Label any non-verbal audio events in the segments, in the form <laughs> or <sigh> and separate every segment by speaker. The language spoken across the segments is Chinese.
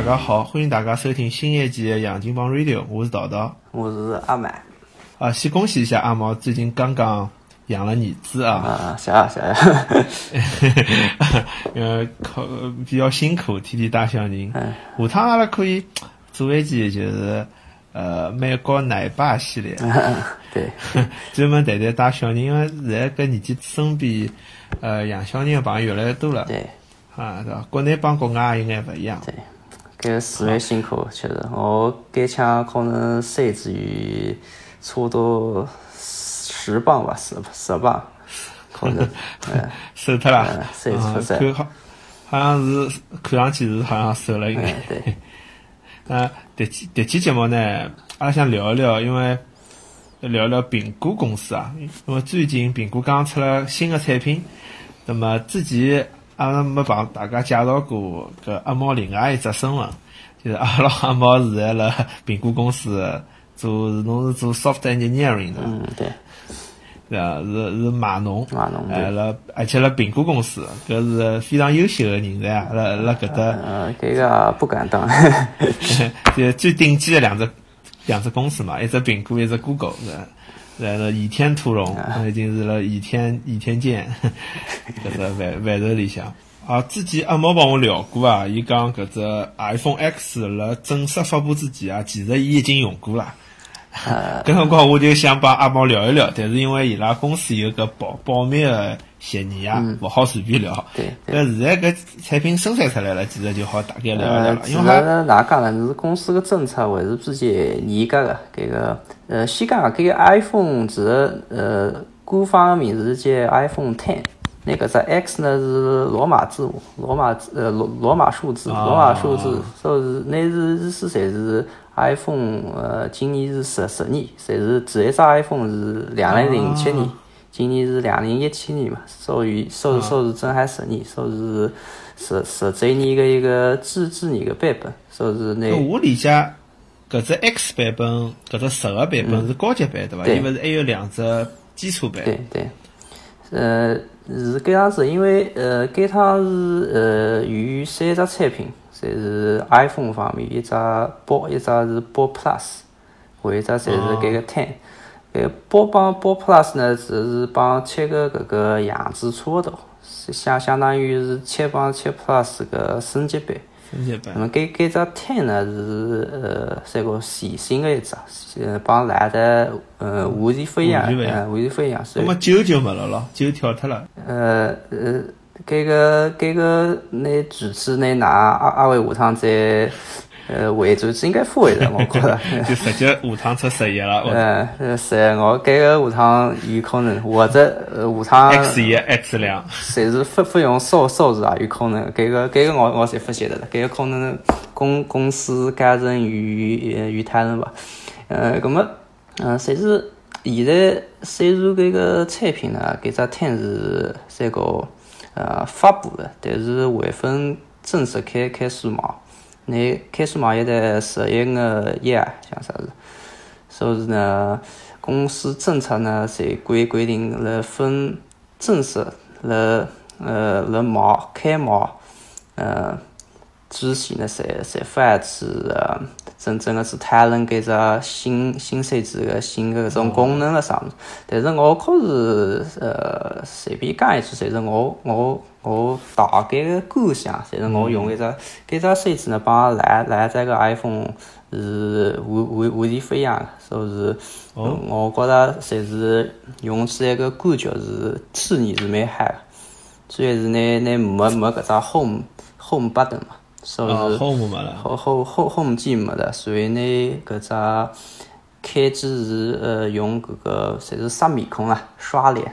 Speaker 1: 大家好，欢迎大家收听新一季的《杨金帮 Radio》，我是桃桃。
Speaker 2: 我是阿满
Speaker 1: 啊，先恭喜一下阿毛，最近刚刚养了儿子啊，
Speaker 2: 啊，谢谢谢谢。<laughs>
Speaker 1: 呃，考比较辛苦，天天带小人。
Speaker 2: 嗯
Speaker 1: 下趟阿拉可以做一期就是呃美国奶爸系列，<laughs>
Speaker 2: 对，<laughs>
Speaker 1: 专门谈谈带小人，因为现在搿年纪身边呃养小人的朋友越来越多了。
Speaker 2: 对
Speaker 1: 啊，对伐？国内帮国外有眼勿一样。
Speaker 2: 对，搿个事蛮辛苦，确实，我间枪可能三至于差不多十磅吧，十十磅，可能，嗯，<laughs>
Speaker 1: 瘦脱了。
Speaker 2: 嗯，
Speaker 1: 看好，好像是看上去是好像瘦了一
Speaker 2: 嗯
Speaker 1: 眼。
Speaker 2: 对，<laughs>
Speaker 1: 那这期这期节目呢，阿拉想聊一聊，因为聊一聊苹果公司啊，因为最近苹果刚出了新的产品，那么之前阿拉没帮大家介绍过搿阿猫另外一只身份，就是阿拉阿猫现在辣苹果公司做，侬是做 soft engineering 的，
Speaker 2: 嗯对，
Speaker 1: 对啊？是是码农，
Speaker 2: 码农
Speaker 1: 哎，
Speaker 2: 对
Speaker 1: 辣而且辣苹果公司，搿是非常优秀的人才啊，辣辣搿搭。
Speaker 2: 呃，搿个不敢当，<laughs>
Speaker 1: 就最顶级的两只两只公司嘛，一只苹果，一只 Google，是在那倚天屠龙，已经是了倚天倚天剑 <laughs> 搿只范范畴里向。啊，之前阿毛帮我聊过啊，伊讲搿只 iPhone X 了正式发布之前啊，其实伊已经用过了。搿辰光我就想帮阿毛聊一聊，但是因为伊拉公司有个保保密的协议啊，勿好随便聊。
Speaker 2: 对
Speaker 1: 但现在搿产品生产出来了，其实就好大概聊一聊
Speaker 2: 呃，
Speaker 1: 了，因为还
Speaker 2: 哪讲呢？是公司个政策还是比较严格个。搿个呃，先讲搿个 iPhone 其实呃，官方个名字叫 iPhone Ten。那个只 X 呢是罗马字母，罗马字呃罗罗马数字，
Speaker 1: 啊
Speaker 2: 罗马数字，所以是那是意思侪是 iPhone 呃，今年是十十年，侪是第一只 iPhone 是两零零七年，今年是两零一七年嘛，所以所以所以是正好十年，所以是十十周年个一个纪纪念个版本，所以是那
Speaker 1: 我理解，搿只 X 版本，搿只十个版本是高级版对伐？
Speaker 2: 对。
Speaker 1: 伊勿是还有两只基础版。
Speaker 2: 对对，呃，是搿样子，因为呃，搿趟是呃有三只产品，侪是 iPhone 方面，一只 Bo，一只是 Bo Plus，还有一只侪是搿个 Ten。搿 Bo 帮 Bo Plus 呢，只是帮七个搿个样子差勿多，相相当于是七帮七 Plus 搿升级版。
Speaker 1: 升级版。
Speaker 2: 那么搿搿只 Ten 呢是呃三个全新的一只，呃帮来的呃完全不一样，
Speaker 1: 完全不一样
Speaker 2: 呃完全不一样。所
Speaker 1: 么九就没了咯，九跳脱了。
Speaker 2: 呃呃，搿个搿个拿主持拿㑚阿阿伟下趟再呃回转应该不会的，<laughs> 我觉着。
Speaker 1: 就直接下趟出十一了。嗯
Speaker 2: 呃，呃是我搿个下趟有可能，或者呃下趟
Speaker 1: X 一、X 两，
Speaker 2: 侪是不不用数数字也有可能，搿个搿个我我侪不晓得了，搿个可能公公司阶层有呃有讨论吧。呃，葛么，呃，但是现在虽然搿个产品呢，搿只 Ten 是三个呃发布的，但是未分正式开开数码，那开数码一旦十一个亿啊，像啥子。所以呢，公司政策呢，是规规定了分正式了呃了毛开毛，呃之前呢，侪侪发下去呃真正的是讨论搿只新新手机个新个搿种功能了啥物事。但是我可是呃随便讲一句，侪是我我我大概个感想，侪是我用搿只搿只手机呢，帮来来这个 iPhone 是完完完全不一样的，所以是，呃我觉着侪是用起来个感觉是体验是蛮嗨个。主要是拿拿没没搿只 home home button 嘛，所以
Speaker 1: 哦
Speaker 2: 是
Speaker 1: ，Home 没了。
Speaker 2: home home home home 键没的，所以呢搿只开机是呃用搿个侪是刷面孔啊，刷脸。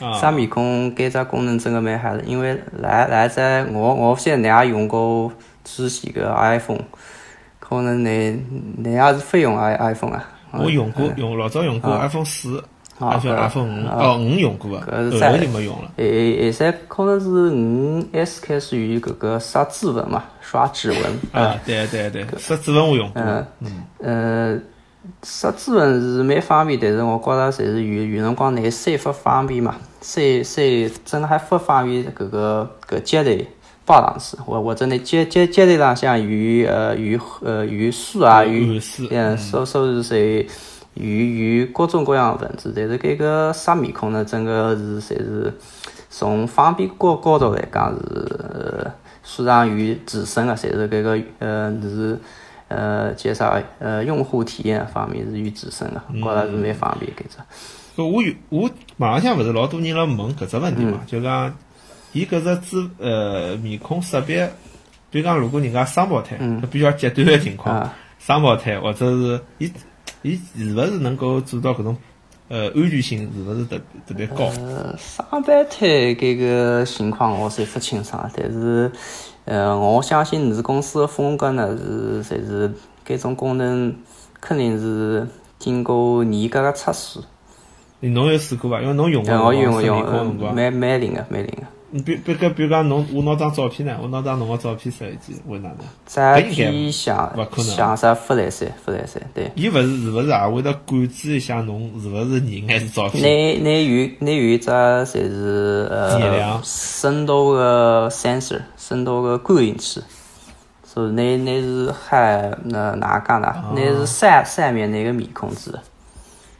Speaker 1: 啊
Speaker 2: 刷面孔搿只功能真个蛮好的，因为来来在我我勿晓得㑚也用过之前个 iPhone，可能㑚㑚也是非用 i iPhone 啊。
Speaker 1: 我用过，用老早用过 iPhone 四
Speaker 2: 啊搿
Speaker 1: iPhone 五，
Speaker 2: 啊
Speaker 1: 哦，五用过个，后
Speaker 2: 搿是在
Speaker 1: 来就没用了。
Speaker 2: 诶现在可能是五 S 开始有搿个刷指纹嘛，刷指纹。
Speaker 1: 啊，对对对，刷指纹我用过。
Speaker 2: 嗯呃，刷指纹是蛮方便，但是我觉着侪是有有辰光拿删勿方便嘛，删删真还不方便搿个搿接头，报上去，或或者呢接接接头浪向有呃有呃有数啊与
Speaker 1: 暗示
Speaker 2: 嗯收收入税与与各种各样的文字，但是搿个杀面孔呢，整个是侪是从方便角角度来讲是呃市场与自身个，侪是搿个呃是呃介绍呃用户体验方面是与自身个，觉着是蛮方便搿只。
Speaker 1: 搿我有我网浪向勿是老多人辣问搿只问题嘛？就讲伊搿只指呃面孔识别，比如讲如果人家双胞胎，搿比较极端个情况，双胞胎或者是伊伊是勿是能够做到搿种呃安全性是勿是特特别高？
Speaker 2: 呃，双胞胎搿个情况我是勿清爽，但是呃，我相信你公司的风格呢是侪是搿种功能肯定是经过严格个测试。
Speaker 1: 侬有试过伐？因为侬用
Speaker 2: 过，我用
Speaker 1: 过
Speaker 2: 用
Speaker 1: 面孔辰光，
Speaker 2: 蛮蛮灵个，蛮灵个。
Speaker 1: 你比比搿比如讲侬我拿张照片呢，我拿张侬个照片设计，会哪能？
Speaker 2: 再
Speaker 1: 搿应该
Speaker 2: 偏向
Speaker 1: 勿可能
Speaker 2: 像啥弗莱山，弗莱山对。
Speaker 1: 伊勿是是勿是也会得感知一下侬是勿是人还是照片？
Speaker 2: 那那有那有一只侪是呃
Speaker 1: 热量
Speaker 2: 深度个 sensor，深度个感应器。所以那那是还那哪讲呢？那是三三面那个面控制的。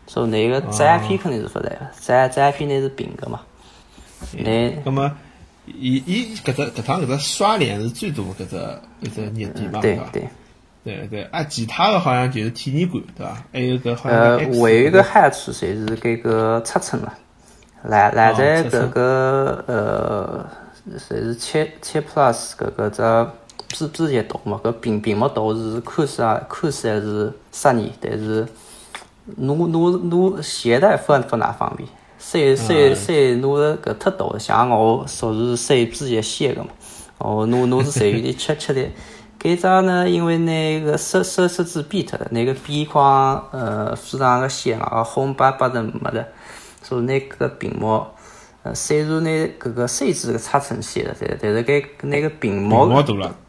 Speaker 2: 所以那个展片肯定是勿来个，展展片那是平个嘛。那
Speaker 1: 那么，伊伊搿只搿趟搿只刷脸是最多搿只搿只热点嘛，伐？
Speaker 2: 对对。
Speaker 1: 对对，啊，其他的好像就是体验馆，对伐？还有个好像
Speaker 2: 呃还有一个害处侪是搿个尺寸了，来来在搿个呃，侪是七七 plus 搿个只字字节大嘛，搿屏屏幕大是看起来看起来是适宜，但是拿拿拿携带勿勿哪方便。塞塞塞拿的搿太大，像我属于塞字节细个嘛，哦，侬侬是侪有点吃吃的。搿只呢，因为那个设设设置变脱了，那个边框呃非常个显啊，红白白的没的，所以那个屏幕呃虽然那搿个设置个尺寸细了，但但是搿那个屏幕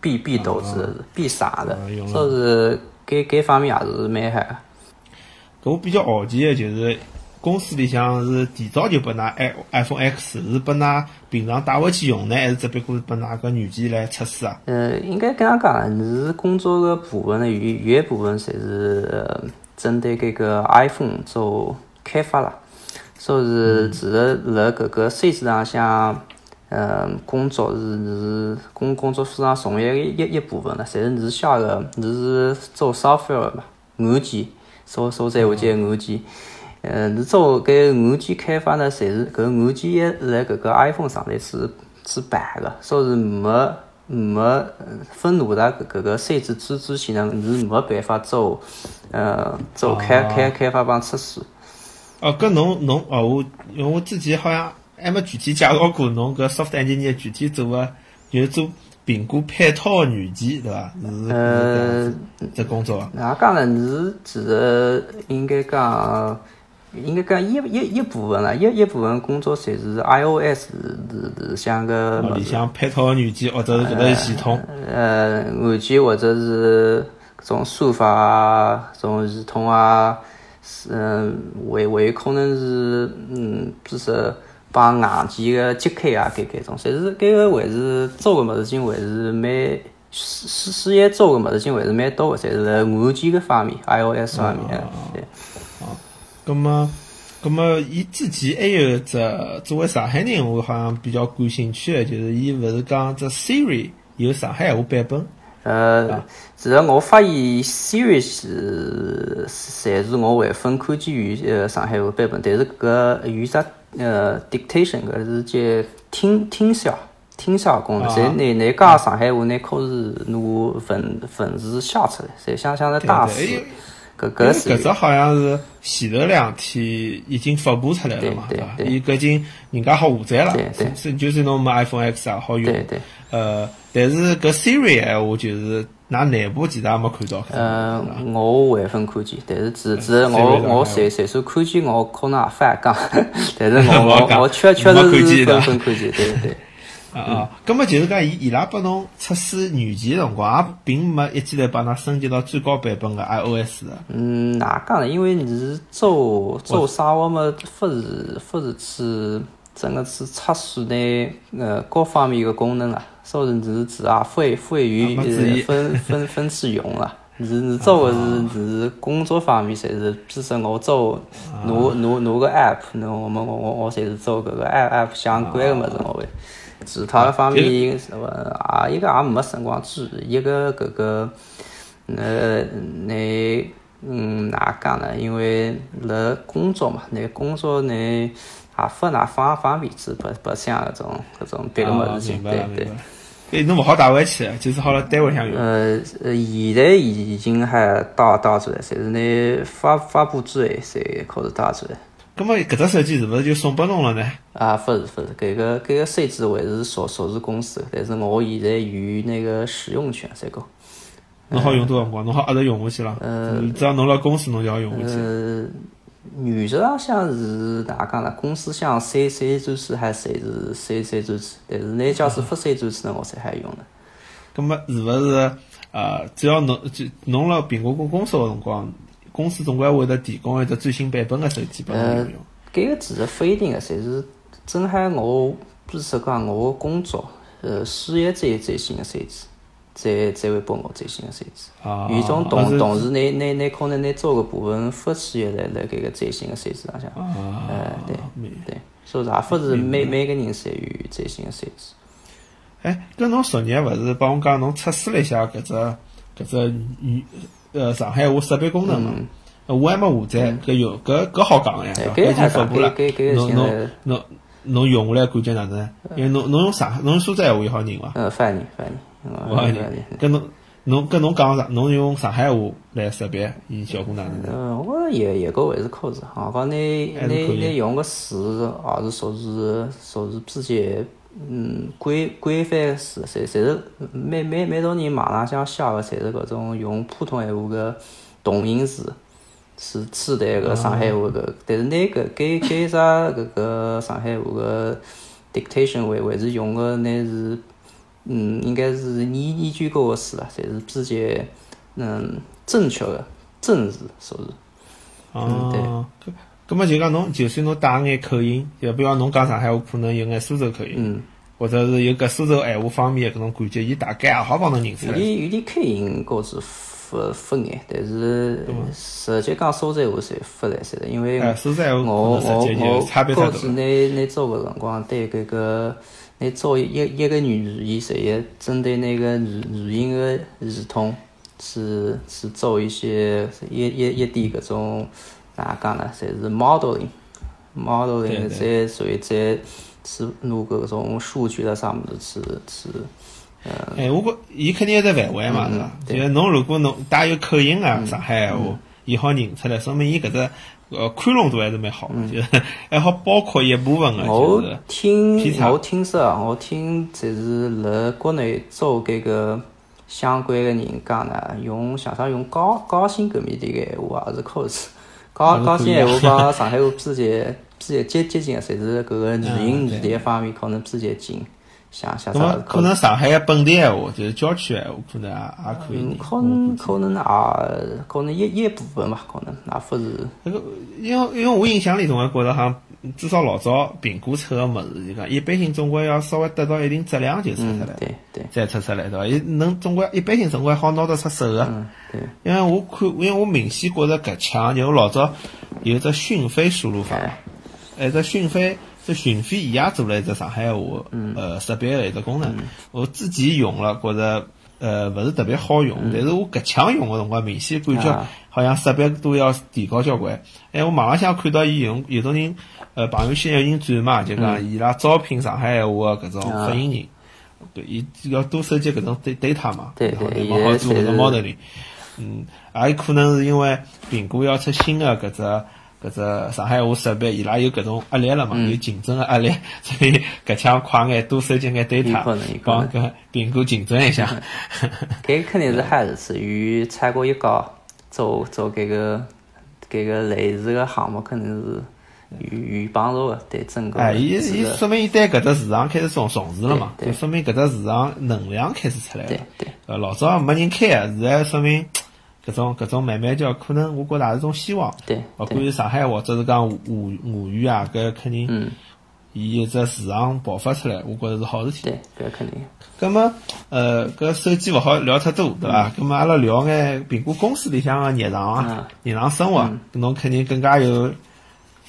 Speaker 2: 变变大是变傻的
Speaker 1: 啊用，了
Speaker 2: 所以是搿搿方面也是蛮好个。
Speaker 1: 搿我比较好奇的就是公司里向是提早就拨㑚 i iPhone X 是拨㑚平常带回去用呢，还是只不过是拨㑚搿软件来测试啊？
Speaker 2: 呃，应该搿样讲，你是工作个部分呢，有有一部分侪是呃针对搿个 iPhone 做开发啦，所以是其实辣搿个设置上向，呃，工作是是工工作非常重要的一一部分了，侪是你晓得，你是做 software 嘛，软件，所所在话叫软件。呃，你做搿软件开发呢，侪是搿软件一辣搿个 iPhone 上头是是办个，所以是没没呃分录的搿个设置之之前呢，你是没办法做呃做开开开发帮测试。
Speaker 1: 哦，搿侬侬哦，我因为我之前好像还没具体介绍过侬搿 soft engineer 具体做个就是做苹果配套个软件，对伐？是
Speaker 2: 呃
Speaker 1: 是这工作啊。
Speaker 2: 哪讲呢？你其实应该讲，应该讲一一一部分啦，一一部分工作侪是 iOS 是是是像个
Speaker 1: 哦里向配套个软件或者是搿个系统，
Speaker 2: 呃，软件或者是搿种算法啊，搿种系统啊，是嗯，还还有可能是嗯，就是帮硬件个接开啊，搿搿种，侪是搿个还是做个物事情还是蛮事事事业做个物事情还是蛮多个，侪是辣软件搿方面，iOS 方面，对。
Speaker 1: 葛么葛么伊之前还有一只作为上海人，我好像比较感兴趣的，就是伊勿是讲只 Siri 有上海话版本，
Speaker 2: 呃，其实我发现 Siri 是侪是我会分看见于呃上海话版本，但是搿个有只呃 dictation 搿是叫听听写听写功能，
Speaker 1: 啊。
Speaker 2: 侪拿拿讲上海话拿口是拿文文字写出来，侪像像是大
Speaker 1: 对
Speaker 2: 字
Speaker 1: 对，
Speaker 2: 搿搿
Speaker 1: 搿只好像是前头两天已经发布出来了嘛，
Speaker 2: 对
Speaker 1: 伐？伊搿已经人家好下载了
Speaker 2: 对，对
Speaker 1: 是就算侬买 iPhone X 也好用。
Speaker 2: 对对。
Speaker 1: 呃，但是搿 Siri 闲话就是㑚内部其实也没看到。
Speaker 2: 呃，我万分看见，但是只只我我
Speaker 1: 海
Speaker 2: 随随手看见我可能也反讲，但是我我我确确
Speaker 1: 没
Speaker 2: 实是
Speaker 1: 看见的
Speaker 2: 分分看见，对对对。
Speaker 1: 啊啊，葛么就是讲，伊伊拉拨侬测试软件的辰光，也并没一记头帮㑚升级到最高版本个 iOS 的。
Speaker 2: 嗯，哪讲呢？因为你是做做啥，我们不是不是去整个去测试呢呃各方面的功能啊，所以是是啊会会于呃分分分次用了。<laughs> 是是做的是是工作方面，侪是，比如说我做弄弄弄个 app，那我们我我我侪是做搿个 app app 相关个物事，我会。其他方面什么啊，一个也没辰光注意，一个搿个呃那嗯哪讲呢？因为辣工作嘛，那工作呢也勿哪方方便去不不像搿种搿种别个物事情，对对。
Speaker 1: 哎，侬勿好带回去，就是好了单位向用。
Speaker 2: 呃呃，现在已经还带带出来，侪是拿发发布之后才开始带出来。
Speaker 1: 葛末搿只手机是勿是就送拨侬了呢？
Speaker 2: 啊，勿是勿是，搿个搿个手机还是属属于公司，但是我现在有那个使用权才够。
Speaker 1: 侬好用多少辰光？侬好一直用下去了？
Speaker 2: 呃，
Speaker 1: 只要侬辣公司，侬就要用下去。
Speaker 2: 呃，原则上像是哪讲呢？公司想删删转次还侪是删删转次，但是那假使勿删转次呢，我才还用呢。
Speaker 1: 葛末是勿是呃，只要侬就侬辣苹果公公司个辰光？公司总归会得提供一只最新版本的手机拨侬用用。
Speaker 2: 搿个其实勿一定个，侪是正好我，比如说讲我工作，呃，事业最最新的手机，才才会拨我最新的手机。
Speaker 1: 啊。
Speaker 2: 有种同同时，拿拿拿可能拿做个部分复制下来辣搿个最新的手机上向。
Speaker 1: 啊。
Speaker 2: 呃，对对，所以也勿是每每个人侪有最新的手机。
Speaker 1: 哎，搿侬昨日勿是帮我讲侬测试了一下搿只搿只语。呃，上海话识别功能嘛，我还没下载，搿有搿搿好讲呀，搿已经发布了。侬侬侬侬用下来感觉哪能？因为侬侬用上侬用苏州话也好认伐？
Speaker 2: 嗯，翻译翻译，
Speaker 1: 我好认。搿侬侬搿侬讲上，侬用上海话来识别，伊效果哪能？
Speaker 2: 嗯，我也也个还是可以，啊，讲你你你用个词还是说是说是比较嗯规规范个词，侪侪是每每每种人网浪向写个，侪是搿种用普通闲话个同音字，是取代个上海话搿。但是拿搿改改啥搿个上海话个 dictation 还还是用个乃是嗯，应该是研研究过个词啦，侪是比较嗯正确个正字，属于。
Speaker 1: 嗯，对。葛么就讲侬，就算侬带眼口音，就比方侬讲上海话，可能有眼苏州口音，或者是有搿苏州闲话方面搿种感觉，伊大概也好帮侬认出来。
Speaker 2: 有点有点口音高是勿勿眼，但是实际讲苏州话是勿来塞的，因为我我我高子拿拿做个辰光，对搿个拿做一一个语言，实也针对那个语语音个系统，是是做一些一一一点搿种。哪讲呢？侪是 modeling，modeling 在属于在去弄搿种数据辣上面头去去，
Speaker 1: 呃。哎，我觉伊肯定有只范围嘛，是伐？就侬如果侬带有口音啊，上海闲话，伊好认出来，说明伊搿只呃宽容度还是蛮好，就 <laughs> 还好包括一部分个
Speaker 2: 我听我听说，我听就是辣国内做搿个相关个人讲呢，用想想用高高薪搿面的闲话也是可以。高高新闲话帮上海话比较比较接接近个，侪是搿个语音语调方面可能比较近，像像啥？
Speaker 1: 可能上海本地闲话就是郊区闲话，可能也也可以。
Speaker 2: 可能可能也可能一一部分吧，可能也不是。
Speaker 1: 那个，因为因为我印象里总还觉得像。至少老早苹果出个物事，就讲一般性总归要稍微得到一定质量就出出来，
Speaker 2: 对对，
Speaker 1: 再出出来对伐？伊能总归一般性总归好拿得出手
Speaker 2: 个，对。
Speaker 1: 因为我看，因为我明显觉着搿枪，就我老早有只讯飞输入法，哎，只讯飞，这讯飞伊也做了一只上海话，呃，识别个一只功能。我自己用了，觉着呃勿是特别好用，但是我搿枪用个辰光，明显感觉好像识别度要提高交关。哎，我网浪向看到伊用，有种人。呃，朋友圈有人转嘛，就讲伊拉招聘上海闲话个搿种发言人，对，伊要多收集搿种 data 嘛，
Speaker 2: 对对，
Speaker 1: 蛮好做搿种 modeling。嗯，也有可能是因为苹果要出新的搿只搿只上海话设备，伊拉有搿种压力了嘛，有竞争的压力，<laughs> 所以搿腔快眼多收集眼 data，帮搿苹果竞争一下。<laughs>
Speaker 2: 搿肯定是还是属于采购一高，做做搿个搿个类似个项目，肯定是。有有帮助个，对整个。
Speaker 1: 哎，伊伊说明伊对搿只市场开始重重视了嘛？就说明搿只市场能量开始出来了。
Speaker 2: 对对。
Speaker 1: 呃，老早没人开个，现在说明搿种搿种慢慢叫可能，我觉着也是种希望。
Speaker 2: 对。
Speaker 1: 勿管是上海或者是讲华华语啊，搿肯定。
Speaker 2: 嗯。
Speaker 1: 伊一只市场爆发出来，我觉着是好事体。
Speaker 2: 对，搿肯定。
Speaker 1: 葛么，呃，搿手机勿好聊太多，对伐？葛么，阿拉聊眼苹果公司里向个日常啊，日常生活，侬肯定更加有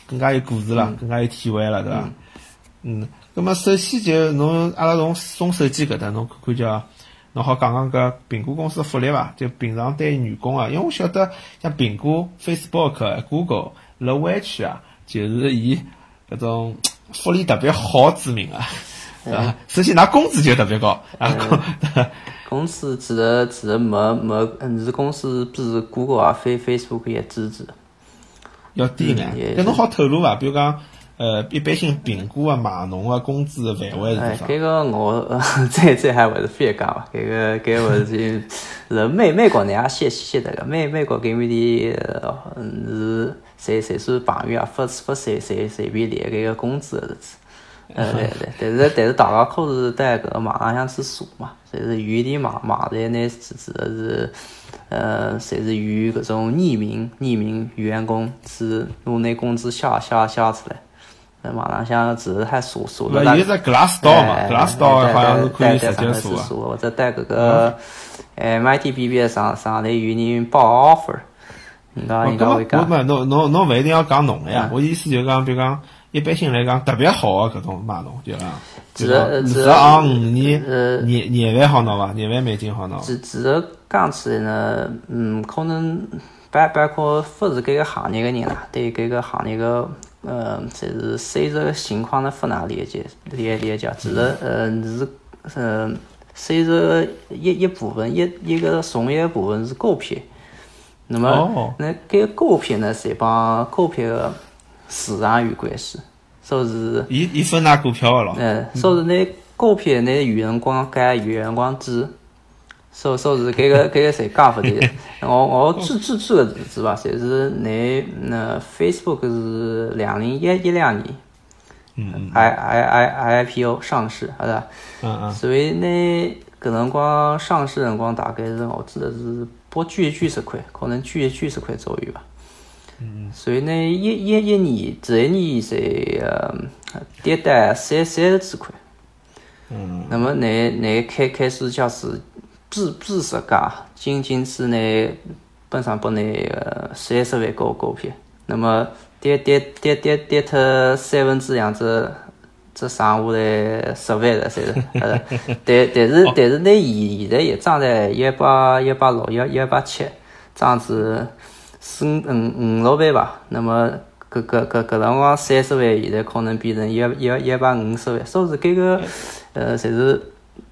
Speaker 1: 更加有故事了，更加有体会了，对伐？嗯，葛么首先就侬阿拉从从手机搿搭，侬看看叫，侬好讲讲搿苹果公司福利伐？就平常对员工啊，因为我晓得像苹果、Facebook、Google、乐湾区啊，就是以搿种福利特别好知名啊。啊，首先，拿工资就特别高啊，工 <laughs>
Speaker 2: 公司其实其实没没，嗯，是公司比 Google 啊、非 Facebook 也支持，
Speaker 1: 要低眼。搿侬好透露伐？比如讲，呃，一般性评估啊、码农啊，工资范围 <laughs> 是多少？
Speaker 2: 搿个我这这还勿是非讲伐？搿个搿个是是美美国人也写写得个，美美国搿面的嗯是随随算朋友啊，发发随随随便列搿个工资个日子。呃，对对，但是但是大家可是在搿个网浪向去查嘛，侪是有点网网站呢，指指的是，呃，侪是与搿种匿名匿名员工是拿拿工资写写写出来，网浪向只是还查查
Speaker 1: 的。那有只 Glassdoor 嘛，Glassdoor 好像是可以直接查
Speaker 2: 或者在搿个 MITBB 上上头有人报 offer，人家人家会讲。
Speaker 1: 我侬侬侬勿一定要讲侬个呀，我意思就讲，比如讲。一般性来讲，特别好个搿种码农，就讲，
Speaker 2: 就是二
Speaker 1: 十行五年，年年万好拿伐？年万美金好拿。
Speaker 2: 其其实讲起来呢，嗯，可能包包括勿是搿个行业个人啦，对搿个行业个，呃，就是随着情况的不难理解，理理解。其实，呃，是，呃，随着一一部分一一个从业部分是高配，那么，那搿个高配呢，是帮高配个。市场有关系，说是，
Speaker 1: 伊伊分哪股票个咯？
Speaker 2: 嗯，所以那股票那有辰光加有辰光低，说说是搿个搿个谁讲勿的？我我举举举个例子伐，就是拿那 Facebook 是两零一一两年，
Speaker 1: 嗯
Speaker 2: ，I I I I P O 上市，是吧？
Speaker 1: 嗯嗯。
Speaker 2: 所以那搿辰光上市辰光大概是我记得是不贵几十块，可能贵几十块左右吧。
Speaker 1: 嗯，
Speaker 2: 所以呢，一一一年，这一年才呃跌到三三十几块。
Speaker 1: 嗯。
Speaker 2: 那么，你你开开始就是比比实价，仅仅是呢，本上把那个三十万高股票，那么跌跌跌跌跌脱三分之样子，只剩下来十万了，算是。呃，但但是但是，那现现在也涨在一百一百六一一百七这样子。四五五六万吧，那么搿搿搿搿辰光三十万，现在可能变成一一一百五十万，说是搿个呃，侪是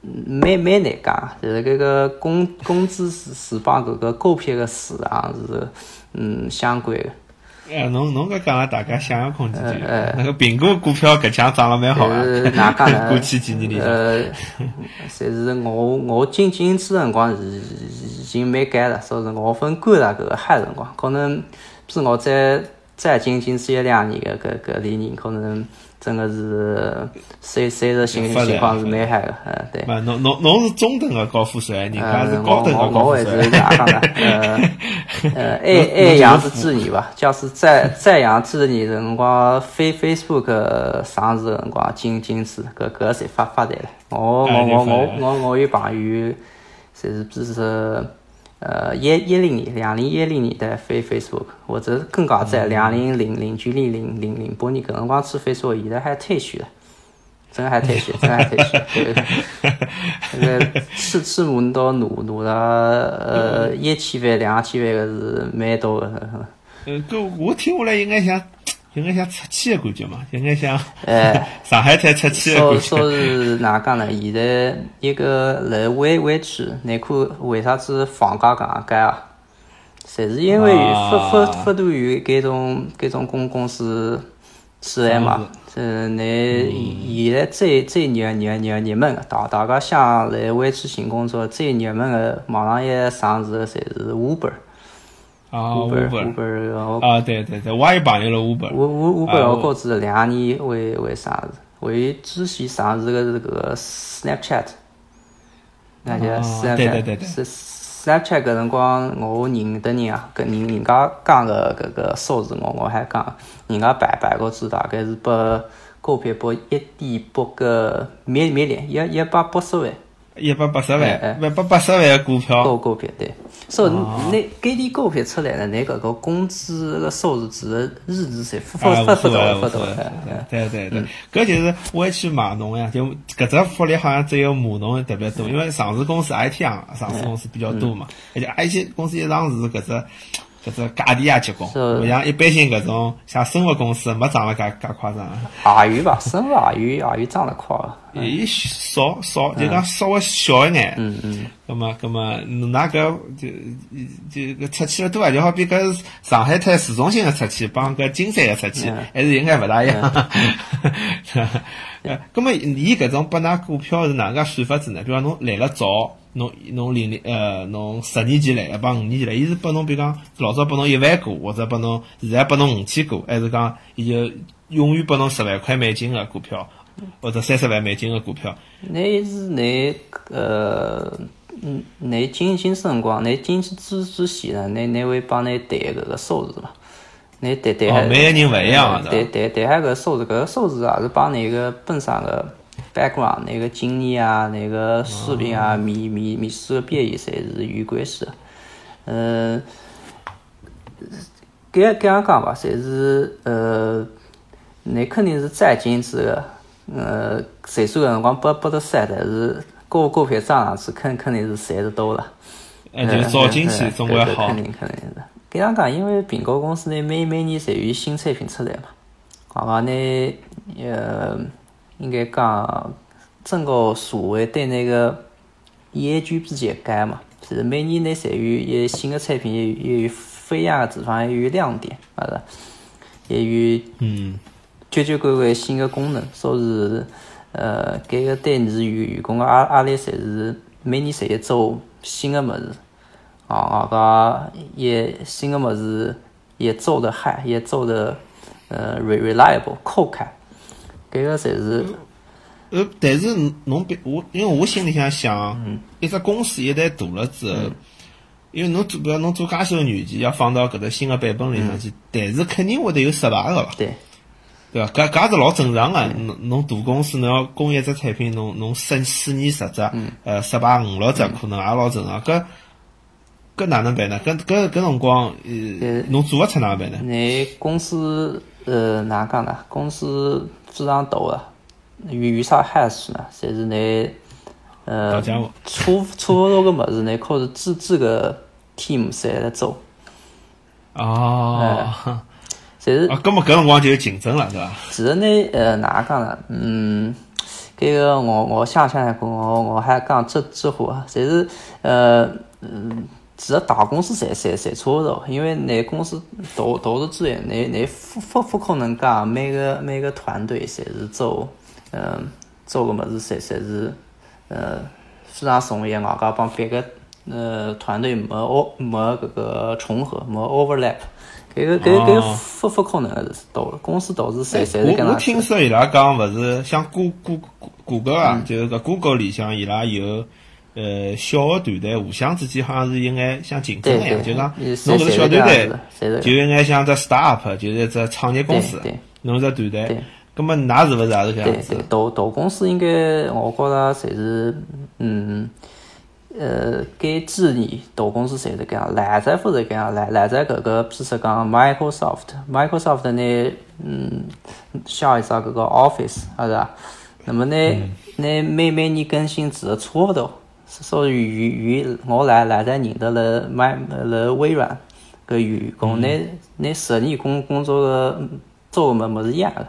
Speaker 2: 蛮蛮难讲，就是搿个工工资是是帮搿个股票个市场是嗯相关个。
Speaker 1: 哎，侬侬搿讲了，大家想象空间就有。那个苹果股票搿枪涨了蛮好啊，<laughs> 过去几年里。
Speaker 2: 呃，侪是我我进进去辰光是已经蛮赶了，说是我分观察搿个海辰光，可能比我再再进进去一两年个搿搿里人可能。真的是，随随着情情况是蛮嗨个，嗯，对。
Speaker 1: 嘛，侬侬侬是中等个高富帅，人家是高等个高
Speaker 2: 富帅。我我是这样的，呃 <laughs> 呃，爱爱养是子女吧，假使再再养子女辰光，非 Facebook 上市辰光进进去，搿搿侪发发财了。我我我我我我有朋友，侪是比如说。呃，一一零年，两零一零年代飞 Facebook，或者更加早，两零零零九零零零零八年搿辰光去 Facebook，现在还退休了，真还退休，<laughs> 真还退休。那个次次轮到拿拿了呃一千万、两千万个是蛮多的。
Speaker 1: 嗯，搿我听下来应该像。有眼像出气的感觉嘛，有眼像，
Speaker 2: 哎，<laughs>
Speaker 1: 上海滩出气的感觉。
Speaker 2: 说说是哪讲呢？现在一个来湾湾区，内看为啥子房价搿样高啊？侪是因为不不不断有搿种搿种公公司出来嘛。嗯，你现在最最热热热热门的，大大家想来湾区寻工作，最热门的网上一上市的侪是 Uber。
Speaker 1: 啊，Uber，Uber，啊，对对对，我也朋友了 Uber。
Speaker 2: 我我 Uber 我告知两年为为啥子？为之前上市个是个 Snapchat，那就 Snapchat，是 Snapchat 搿辰光我认得人啊，搿人人家讲个搿个数字我我还讲，人家办办个字大概是拨股票拨一点八个 mi million，一一百八十万
Speaker 1: 一百八十
Speaker 2: 哎
Speaker 1: 万，
Speaker 2: 哎。
Speaker 1: 一百八十万股票，
Speaker 2: 股股票，对。所以你搿点股票出来了，你搿个工资个收入只是日子侪发
Speaker 1: 啊，
Speaker 2: 发发到发到
Speaker 1: 所谓
Speaker 2: 哎哎，
Speaker 1: 对对对，搿就是我去码农呀，就搿只福利好像只有码农特别多，因为上市公司 IT 行上市公司比较多嘛，而且 IT 公司一上市搿只搿只价钿也结棍，
Speaker 2: 是
Speaker 1: 勿像一般性搿种像生物公司没涨了介介夸张。
Speaker 2: 也有吧，生物也有也有涨得快的。
Speaker 1: 伊少少，就讲稍微小一眼。
Speaker 2: 嗯嗯。
Speaker 1: 咁么，咁么，㑚搿就就搿出去了多啊，就好比搿上海滩市中心个出去，帮搿金山个出去，还是应该勿大一样。呃，咁么，伊搿种拨㑚股票是哪能介算法子呢？比方侬来了早，侬侬零零呃，侬十年前来，帮五年前来，伊是拨侬，比如讲老早拨侬一万股，或者拨侬现在拨侬五千股，还是讲伊就永远拨侬十万块美金个股票？或者三十万美金个股票，
Speaker 2: 你是你呃，嗯，你进进辰光，你进去之之前呢，你你会帮你谈搿个数字嘛？你谈谈下，
Speaker 1: 哦，每个人勿一样
Speaker 2: 谈
Speaker 1: 的。
Speaker 2: 谈谈下搿个数字，搿个数字也是帮你个本身个 background、那个经验啊、那个水平啊、面面面试个表现侪是有关系的。嗯，搿搿样讲吧，侪是呃，你肯定是再进之个。呃，岁数个辰光拨拨得少，但是股股票涨上去，肯肯定是赚得多了。
Speaker 1: 呃，就早进去总归好。
Speaker 2: 肯定肯定是。搿样讲，因为苹果公司呢，每每年侪有新产品出来嘛，好吧？呢，呃，应该讲整个社会对那个眼界比较高嘛，就是每年呢侪有一新的产品，也有飞扬的地方，也有亮点，啊是，也有
Speaker 1: 嗯。
Speaker 2: 交交关关新的功能，所以呃，搿个对你员员工个压压力，侪是每年侪要做新的物事，啊，搿也新的物事也做得嗨，也做得呃 reliable 可靠，搿个侪是。
Speaker 1: 呃，但是侬别我，因为我心里向想，一只公司一旦大了之后，因为侬做，比如侬做介许多软件，要放到搿只新个版本里向去，但是肯定会得有失败个伐？
Speaker 2: 对。
Speaker 1: 对伐？搿搿是老正常个。侬侬大公司侬要供一只产品，侬侬四四年十只，呃，失败五六只，可能也老正常。搿搿哪能办呢？搿搿搿辰光，呃，侬做勿出哪能办呢？
Speaker 2: 你公司呃哪能讲呢？公司非常大个，有有啥害处呢？侪是你呃出出勿着个物事，你靠着自自个 team 侪来做。
Speaker 1: 哦。
Speaker 2: 侪是
Speaker 1: 啊，搿么搿辰光就有竞争了，是伐？
Speaker 2: 其实呢，呃，哪能讲呢？嗯，搿个我我想想看，我我还讲这这话，侪是呃嗯，其实大公司侪侪侪差勿多，因为那公司大大了之后，你你不不不可能讲每个每个团队侪是做嗯做个物事，侪侪是呃非常统一，外加帮别个呃团队没没搿个重合，没 overlap。搿个搿搿不不可能个是大公司倒是侪侪是搿
Speaker 1: 能。我我听说伊拉讲勿是像谷谷谷歌啊，就是搿谷歌里向伊拉有呃小个团队互相之间好像是有眼像竞争一样，就讲侬搿个小团队就有眼像只 startup，就是一只创业公司，侬只团队。葛末㑚是勿是也是搿样子？
Speaker 2: 对对，大大公司应该我觉着侪是嗯。呃，该几年大公司侪是搿样，现在勿是搿样，现现在搿个，比如说讲 Microsoft，Microsoft 呢，嗯，下一只搿个 Office，是伐？那么呢，呢每每年更新其实差勿多，所以与与我来来在认得了买了微软搿员工，呢呢十年工工作个做个物物是一样个。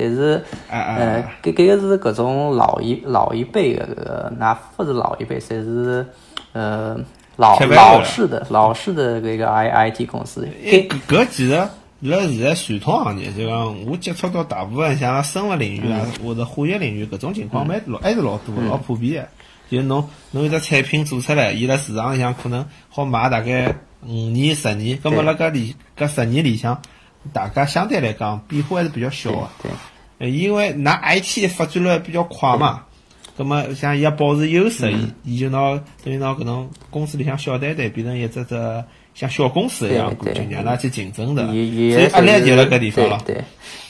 Speaker 2: 但是，呃，搿搿个是搿种老一老一辈个搿个，那勿是老一辈，侪是呃老老式的老式的搿个 I I T 公司。
Speaker 1: 搿搿其实辣现在传统行业，就讲我接触到大部分像生物领域啊或者化学领域搿种情况，蛮老还是老多老普遍。的。就侬侬一只产品做出来，伊辣市场里向可能好卖大概五年十年，葛末辣搿里搿十年里向。大家相对来讲变化还是比较小个，
Speaker 2: 对，
Speaker 1: 因为拿 IT 发展了比较快嘛，葛么像伊要保持优势，伊伊就拿等于拿搿种公司里向小袋袋变成一只只像小公司一样感觉，让㑚去竞争的，
Speaker 2: 有
Speaker 1: 所
Speaker 2: 有
Speaker 1: 以压力就辣搿地方了。
Speaker 2: 对，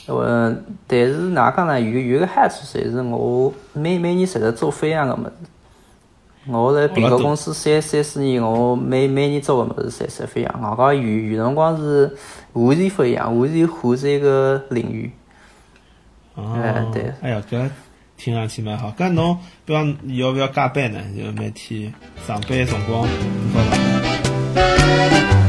Speaker 2: 对呃，但是哪讲呢？有有个害处，就是我每每年实在做非样个物事。我辣苹果公司三三四年，我每每年做个物事侪侪非样。外加有有辰光是完全不一样，完全换是一个领域。
Speaker 1: 哦
Speaker 2: 哎，对
Speaker 1: 哎呀，搿听上去蛮好。搿侬比方要勿要加班呢？就每天上班辰光？Thank you.